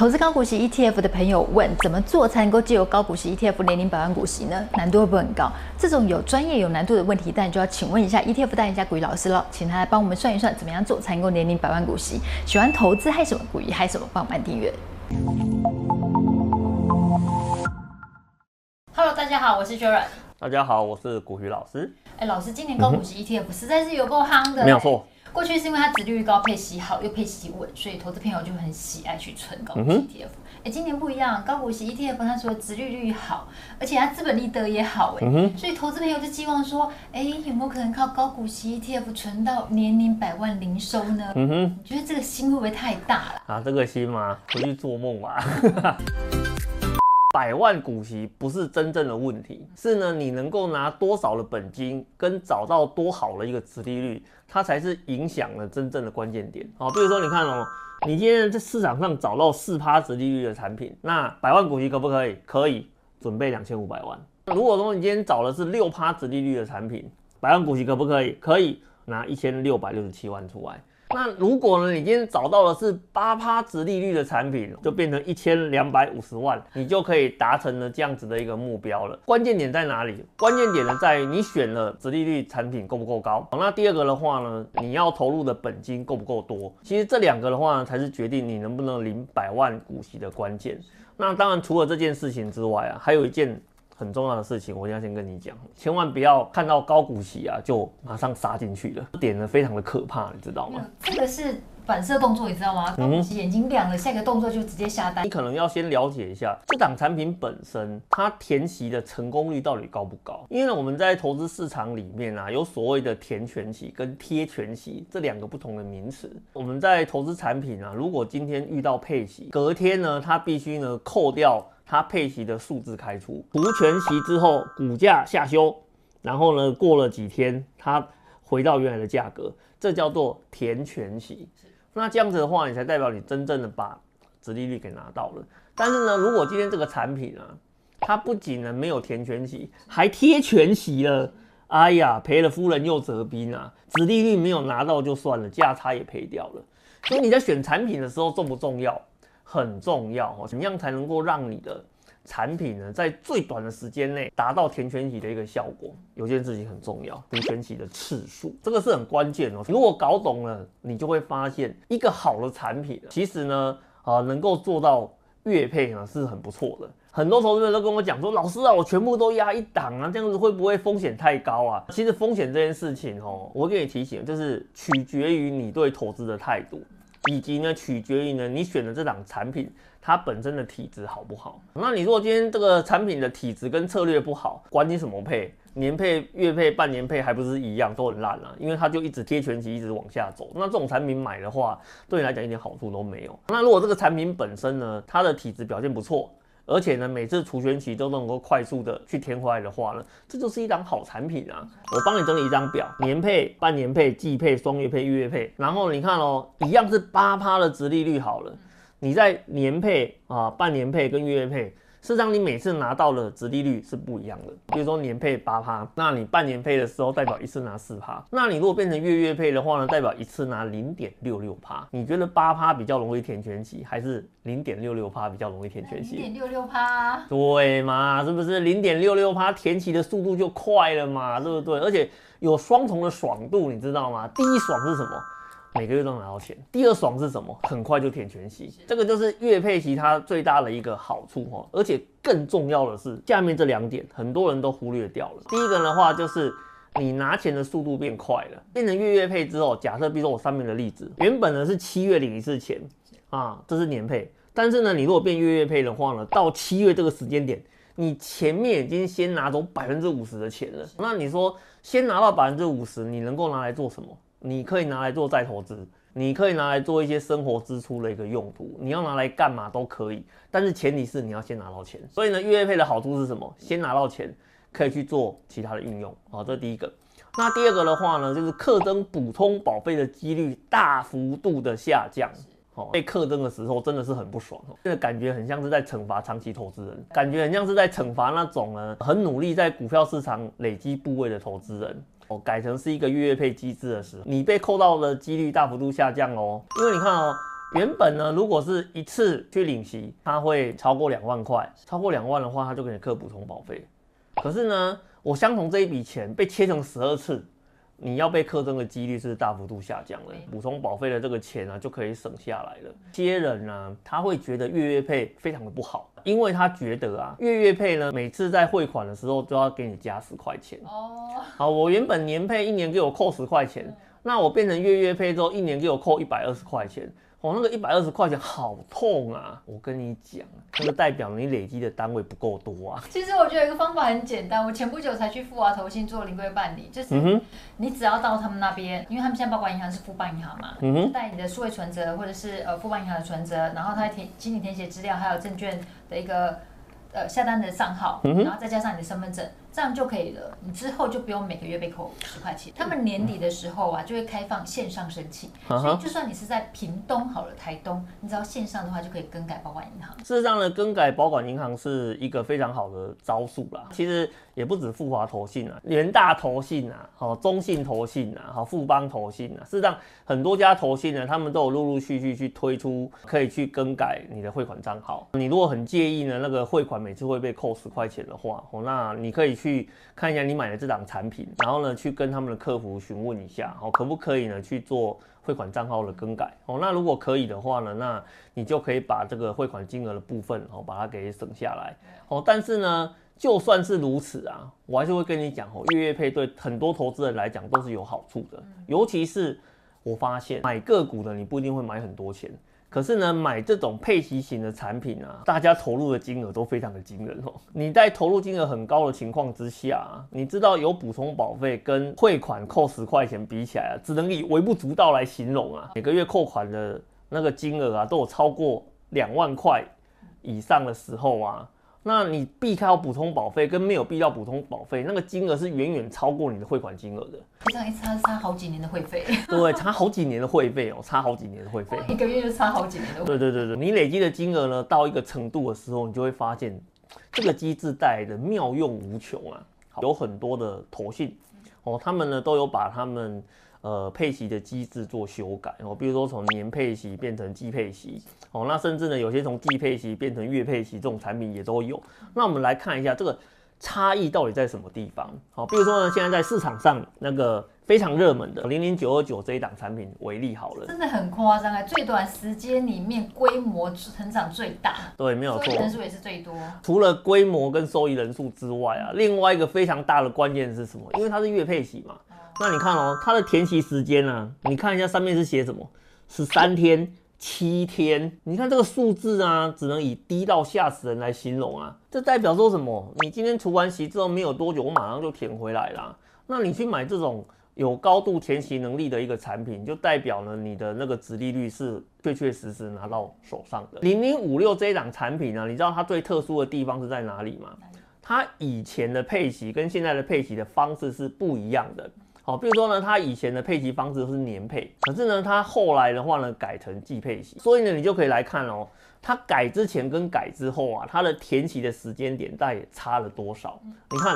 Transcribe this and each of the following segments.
投资高股息 ETF 的朋友问，怎么做才能够借由高股息 ETF 年领百万股息呢？难度会不会很高？这种有专业有难度的问题，当然就要请问一下 ETF 代言人股鱼老师了，请他来帮我们算一算，怎么样做才能够年领百万股息？喜欢投资嗨什么股息还是什么，帮我们按订阅。Hello，大家好，我是 Joanne。大家好，我是古雨老师。哎，老师，今年高股息 ETF 实在是有够夯的，没有错。过去是因为它殖利率高、配息好又配息稳，所以投资朋友就很喜爱去存高股息 ETF。哎、嗯，今年不一样，高股息 ETF 它除了殖利率好，而且它资本利得也好，哎、嗯，所以投资朋友就希望说，哎，有没有可能靠高股息 ETF 存到年领百万零收呢？嗯哼，你觉得这个心会不会太大了？啊，这个心吗？回去做梦吧。百万股息不是真正的问题，是呢，你能够拿多少的本金，跟找到多好的一个殖利率，它才是影响了真正的关键点。好，比如说你看哦，你今天在市场上找到四趴殖利率的产品，那百万股息可不可以？可以，准备两千五百万。如果说你今天找的是六趴殖利率的产品，百万股息可不可以？可以，拿一千六百六十七万出来。那如果呢，你今天找到的是八趴殖利率的产品，就变成一千两百五十万，你就可以达成了这样子的一个目标了。关键点在哪里？关键点呢，在于你选了殖利率产品够不够高。好，那第二个的话呢，你要投入的本金够不够多？其实这两个的话呢，才是决定你能不能领百万股息的关键。那当然，除了这件事情之外啊，还有一件。很重要的事情，我要先跟你讲，千万不要看到高股息啊就马上杀进去了，这点呢非常的可怕，你知道吗？这个是反射动作，你知道吗？高股息眼睛亮了，下一个动作就直接下单。你可能要先了解一下这档产品本身，它填息的成功率到底高不高？因为呢，我们在投资市场里面啊，有所谓的填权息跟贴权息这两个不同的名词。我们在投资产品啊，如果今天遇到配息，隔天呢，它必须呢扣掉。它配息的数字开出，除权息之后，股价下修，然后呢，过了几天，它回到原来的价格，这叫做填权息。那这样子的话，你才代表你真正的把殖利率给拿到了。但是呢，如果今天这个产品啊，它不仅呢没有填全息，还贴全息了，哎呀，赔了夫人又折兵啊！殖利率没有拿到就算了，价差也赔掉了。所以你在选产品的时候重不重要？很重要哦，怎么样才能够让你的产品呢，在最短的时间内达到填权息的一个效果？有件事情很重要，填权息的次数，这个是很关键哦。如果搞懂了，你就会发现一个好的产品，其实呢，啊，能够做到月配呢是很不错的。很多投资人都跟我讲说，老师啊，我全部都压一档啊，这样子会不会风险太高啊？其实风险这件事情哦，我给你提醒，就是取决于你对投资的态度。以及呢，取决于呢，你选的这档产品它本身的体质好不好？那你如果今天这个产品的体质跟策略不好，管你什么配，年配、月配、半年配，还不是一样都很烂啊？因为它就一直贴全期，一直往下走。那这种产品买的话，对你来讲一点好处都没有。那如果这个产品本身呢，它的体质表现不错。而且呢，每次除权期都能够快速的去填回来的话呢，这就是一张好产品啊！我帮你整理一张表，年配、半年配、季配、双月配、月配，然后你看哦，一样是八趴的值利率好了，你在年配啊、半年配跟月配。事实上，你每次拿到的值利率是不一样的。比如说年配八趴，那你半年配的时候代表一次拿四趴。那你如果变成月月配的话呢，代表一次拿零点六六趴。你觉得八趴比较容易填全息，还是零点六六趴比较容易填全息？零点六六趴，对嘛？是不是零点六六趴填息的速度就快了嘛？对不对？而且有双重的爽度，你知道吗？第一爽是什么？每个月都拿到钱。第二爽是什么？很快就填全息，这个就是月配息它最大的一个好处哦。而且更重要的是，下面这两点很多人都忽略掉了。第一个的话就是你拿钱的速度变快了，变成月月配之后，假设比如说我上面的例子，原本呢是七月领一次钱啊，这是年配。但是呢，你如果变月月配的话呢，到七月这个时间点，你前面已经先拿走百分之五十的钱了。那你说先拿到百分之五十，你能够拿来做什么？你可以拿来做再投资，你可以拿来做一些生活支出的一个用途，你要拿来干嘛都可以，但是前提是你要先拿到钱。所以呢，月配的好处是什么？先拿到钱，可以去做其他的运用。好，这是第一个。那第二个的话呢，就是课征补充保费的几率大幅度的下降。好，被课征的时候真的是很不爽，这个感觉很像是在惩罚长期投资人，感觉很像是在惩罚那种呢很努力在股票市场累积部位的投资人。哦，改成是一个月月配机制的时候，你被扣到的几率大幅度下降哦。因为你看哦，原本呢，如果是一次去领息，它会超过两万块，超过两万的话，它就给你扣补充保费。可是呢，我相同这一笔钱被切成十二次。你要被课征的几率是大幅度下降了，补充保费的这个钱啊就可以省下来了。这些人呢，他会觉得月月配非常的不好，因为他觉得啊，月月配呢，每次在汇款的时候都要给你加十块钱。哦，好，我原本年配一年给我扣十块钱，那我变成月月配之后，一年给我扣一百二十块钱。哦，那个一百二十块钱好痛啊！我跟你讲，那个代表你累积的单位不够多啊。其实我觉得有一个方法很简单，我前不久才去富华投信做临柜办理，就是你只要到他们那边，因为他们现在保管银行是富邦银行嘛，嗯哼，带你的数位存折或者是呃富邦银行的存折，然后他填，请你填写资料，还有证券的一个呃下单的账号，然后再加上你的身份证。这样就可以了，你之后就不用每个月被扣十块钱。他们年底的时候啊，就会开放线上申请，所以就算你是在屏东好了，台东，你只要线上的话就可以更改保管银行。事实上呢，更改保管银行是一个非常好的招数啦。其实也不止富华投信啊，联大投信啊，好中信投信啊，好富邦投信啊。事实上，很多家投信呢，他们都有陆陆续续去推出可以去更改你的汇款账号。你如果很介意呢，那个汇款每次会被扣十块钱的话，哦，那你可以去。去看一下你买的这档产品，然后呢，去跟他们的客服询问一下，哦，可不可以呢去做汇款账号的更改？哦，那如果可以的话呢，那你就可以把这个汇款金额的部分，哦，把它给省下来。哦，但是呢，就算是如此啊，我还是会跟你讲，哦，月月配对很多投资人来讲都是有好处的，尤其是我发现买个股的，你不一定会买很多钱。可是呢，买这种配息型的产品啊，大家投入的金额都非常的惊人哦。你在投入金额很高的情况之下，你知道有补充保费跟汇款扣十块钱比起来啊，只能以微不足道来形容啊。每个月扣款的那个金额啊，都有超过两万块以上的时候啊。那你避开补充保费跟没有必要补充保费，那个金额是远远超过你的汇款金额的。这样一差差好几年的会费。对，差好几年的会费哦，差好几年的会费。一个月就差好几年的。对对对对，你累积的金额呢，到一个程度的时候，你就会发现这个机制带来的妙用无穷啊。有很多的投信哦，他们呢都有把他们。呃，配息的机制做修改哦，比如说从年配息变成季配息哦，那甚至呢，有些从季配息变成月配息这种产品也都有。那我们来看一下这个差异到底在什么地方？好，比如说呢，现在在市场上那个非常热门的零零九二九这一档产品为例好了，真的很夸张啊，最短时间里面规模成长最大，对，没有错，人数也是最多。除了规模跟收益人数之外啊，另外一个非常大的关键是什么？因为它是月配息嘛。那你看哦，它的填息时间呢？你看一下上面是写什么？十三天、七天。你看这个数字啊，只能以低到吓死人来形容啊。这代表说什么？你今天除完息之后没有多久，我马上就填回来啦。那你去买这种有高度填息能力的一个产品，就代表呢，你的那个殖利率是确确实实拿到手上的。零零五六这一档产品呢，你知道它最特殊的地方是在哪里吗？它以前的配息跟现在的配息的方式是不一样的。好，比如说呢，它以前的配息方式都是年配，可是呢，它后来的话呢，改成季配息，所以呢，你就可以来看哦，它改之前跟改之后啊，它的填息的时间点大概差了多少？你看，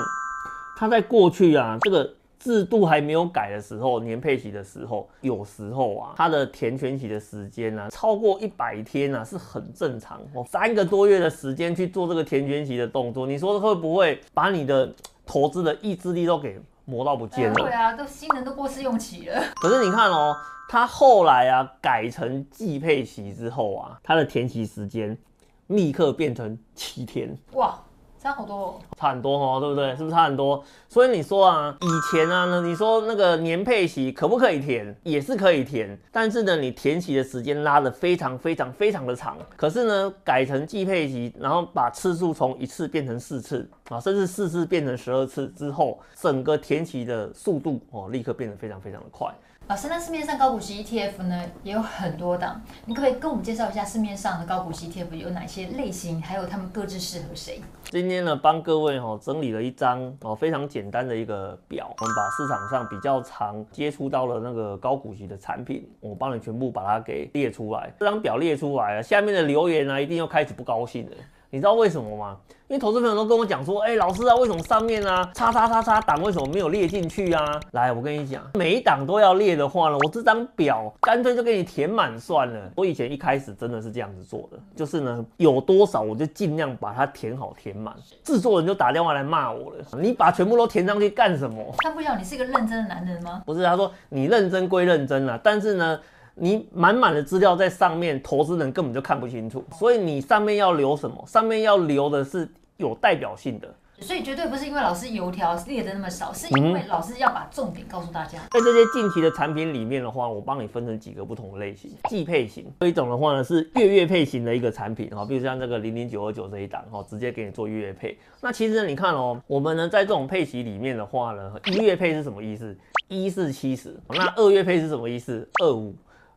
它在过去啊，这个制度还没有改的时候，年配息的时候，有时候啊，它的填全息的时间呢，超过一百天啊，是很正常哦，三个多月的时间去做这个填全息的动作，你说会不会把你的投资的意志力都给？磨到不见了。对啊，都新人都过试用期了。可是你看哦，他后来啊改成季配息之后啊，他的填息时间立刻变成七天。哇！差好多哦，差很多哦，对不对？是不是差很多？所以你说啊，以前啊，你说那个年配息可不可以填？也是可以填，但是呢，你填息的时间拉得非常非常非常的长。可是呢，改成季配息，然后把次数从一次变成四次啊，甚至四次变成十二次之后，整个填息的速度哦，立刻变得非常非常的快。老师，那市面上高股息 ETF 呢，也有很多档，你可不可以跟我们介绍一下市面上的高股息 ETF 有哪些类型，还有他们各自适合谁？今天呢，帮各位哈整理了一张哦非常简单的一个表，我们把市场上比较常接触到的那个高股息的产品，我帮你全部把它给列出来。这张表列出来了，下面的留言呢，一定又开始不高兴了。你知道为什么吗？因为投资朋友都跟我讲说，哎、欸，老师啊，为什么上面啊，叉叉叉叉档为什么没有列进去啊？来，我跟你讲，每一档都要列的话呢，我这张表干脆就给你填满算了。我以前一开始真的是这样子做的，就是呢，有多少我就尽量把它填好填满。制作人就打电话来骂我了，你把全部都填上去干什么？他不晓得你是一个认真的男人吗？不是，他说你认真归认真啊，但是呢。你满满的资料在上面，投资人根本就看不清楚，所以你上面要留什么？上面要留的是有代表性的，所以绝对不是因为老师油条列的那么少，是因为老师要把重点告诉大家。在这些近期的产品里面的话，我帮你分成几个不同的类型，季配型，这一种的话呢是月月配型的一个产品哈，比如像这个零零九二九这一档哈，直接给你做月月配。那其实，你看哦，我们呢在这种配型里面的话呢，一月配是什么意思？一四七十，那二月配是什么意思？二五。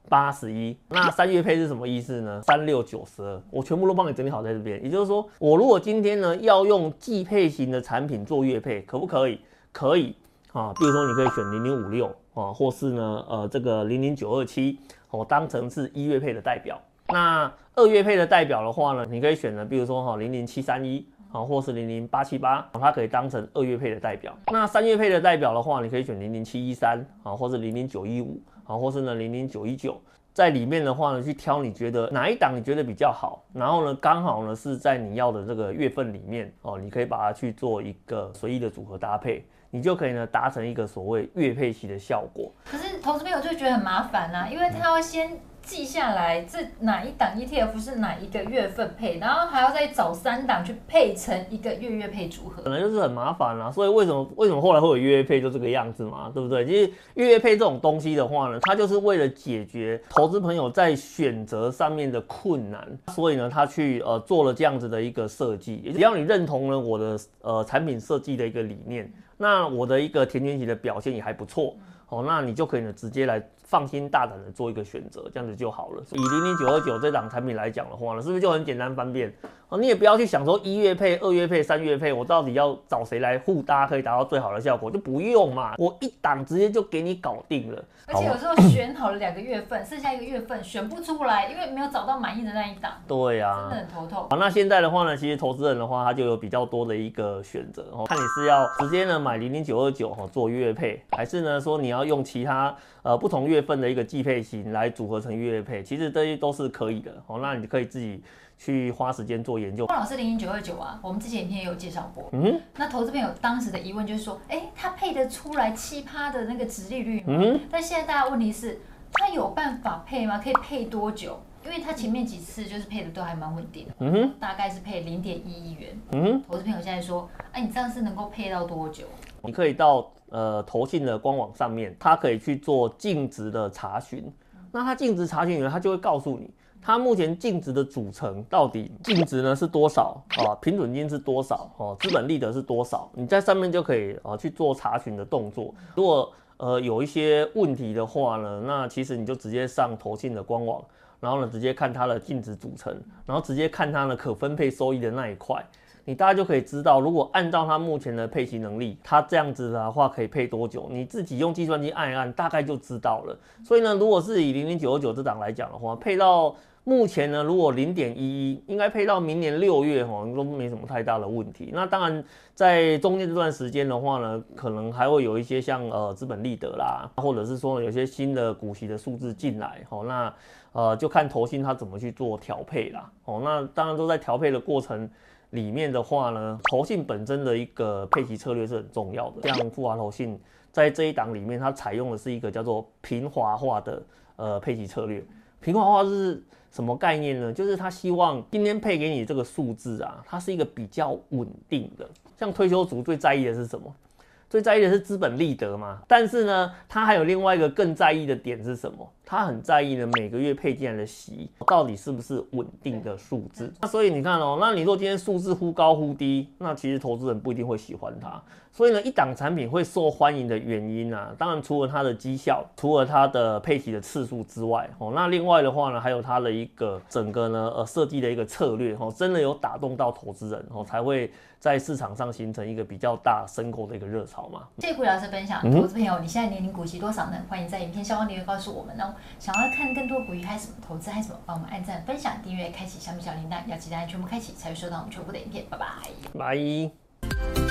八十一，那三月配是什么意思呢？三六九十二，我全部都帮你整理好在这边。也就是说，我如果今天呢要用季配型的产品做月配，可不可以？可以啊，比如说你可以选零零五六啊，或是呢呃这个零零九二七，哦当成是一月配的代表。那二月配的代表的话呢，你可以选呢，比如说哈零零七三一啊，或是零零八七八，它可以当成二月配的代表。那三月配的代表的话，你可以选零零七一三啊，或是零零九一五。好，或是呢零零九一九，在里面的话呢，去挑你觉得哪一档你觉得比较好，然后呢刚好呢是在你要的这个月份里面哦，你可以把它去做一个随意的组合搭配，你就可以呢达成一个所谓月配息的效果。可是投资朋友就觉得很麻烦啊，因为他要先。记下来，这哪一档 ETF 是哪一个月份配，然后还要再找三档去配成一个月月配组合，可能就是很麻烦啦。所以为什么为什么后来会有月月配就这个样子嘛，对不对？其实月月配这种东西的话呢，它就是为了解决投资朋友在选择上面的困难，所以呢，他去呃做了这样子的一个设计。只要你认同了我的呃产品设计的一个理念，那我的一个填权息的表现也还不错，哦，那你就可以呢直接来。放心大胆的做一个选择，这样子就好了。以零零九二九这档产品来讲的话呢，是不是就很简单方便？哦，你也不要去想说一月配、二月配、三月配，我到底要找谁来互搭可以达到最好的效果，就不用嘛，我一档直接就给你搞定了。而且有时候选好了两个月份，剩下一个月份选不出来，因为没有找到满意的那一档。对呀、啊，真的很头痛。好，那现在的话呢，其实投资人的话，他就有比较多的一个选择哦，看你是要直接呢买零零九二九哈做月配，还是呢说你要用其他呃不同月份的一个季配型来组合成月月配，其实这些都是可以的哦。那你可以自己。去花时间做研究。汪老师零零九二九啊，我们之前影片也有介绍过。嗯，那投资朋友当时的疑问就是说，哎、欸，他配得出来七葩的那个值利率吗？嗯，但现在大家问题是，他有办法配吗？可以配多久？因为他前面几次就是配的都还蛮稳定的。嗯哼，大概是配零点一亿元。嗯哼，投资朋友现在说，哎、啊，你这样是能够配到多久？你可以到呃投信的官网上面，他可以去做净值的查询。那他净值查询以后，他就会告诉你。它目前净值的组成到底净值呢是多少啊？平准金是多少？哦，资本利得是多少？你在上面就可以啊去做查询的动作。如果呃有一些问题的话呢，那其实你就直接上投信的官网，然后呢直接看它的净值组成，然后直接看它的可分配收益的那一块，你大概就可以知道，如果按照它目前的配息能力，它这样子的话可以配多久？你自己用计算机按一按，大概就知道了。所以呢，如果是以零零九二九这档来讲的话，配到目前呢，如果零点一一，应该配到明年六月哈，都没什么太大的问题。那当然，在中间这段时间的话呢，可能还会有一些像呃资本利得啦，或者是说有些新的股息的数字进来，哦，那呃就看投信它怎么去做调配啦。哦，那当然都在调配的过程里面的话呢，投信本身的一个配息策略是很重要的。像富华投信在这一档里面，它采用的是一个叫做平滑化的呃配息策略。平滑化是什么概念呢？就是他希望今天配给你这个数字啊，它是一个比较稳定的。像退休族最在意的是什么？最在意的是资本利得嘛。但是呢，他还有另外一个更在意的点是什么？他很在意呢，每个月配进来的息到底是不是稳定的数字。那所以你看哦，那你说今天数字忽高忽低，那其实投资人不一定会喜欢它。所以呢，一档产品会受欢迎的原因啊，当然除了它的绩效，除了它的配息的次数之外，哦，那另外的话呢，还有它的一个整个呢，呃，设计的一个策略，哦，真的有打动到投资人，哦，才会在市场上形成一个比较大申购的一个热潮嘛。谢谢股老师分享，投资朋友，你现在年龄股息多少呢？欢迎在影片下方留言告诉我们哦。想要看更多捕鱼还是什么投资还是什么，帮我们按赞、分享、订阅、开启小米小铃铛，要记得全部开启，才会收到我们全部的影片。拜拜。拜。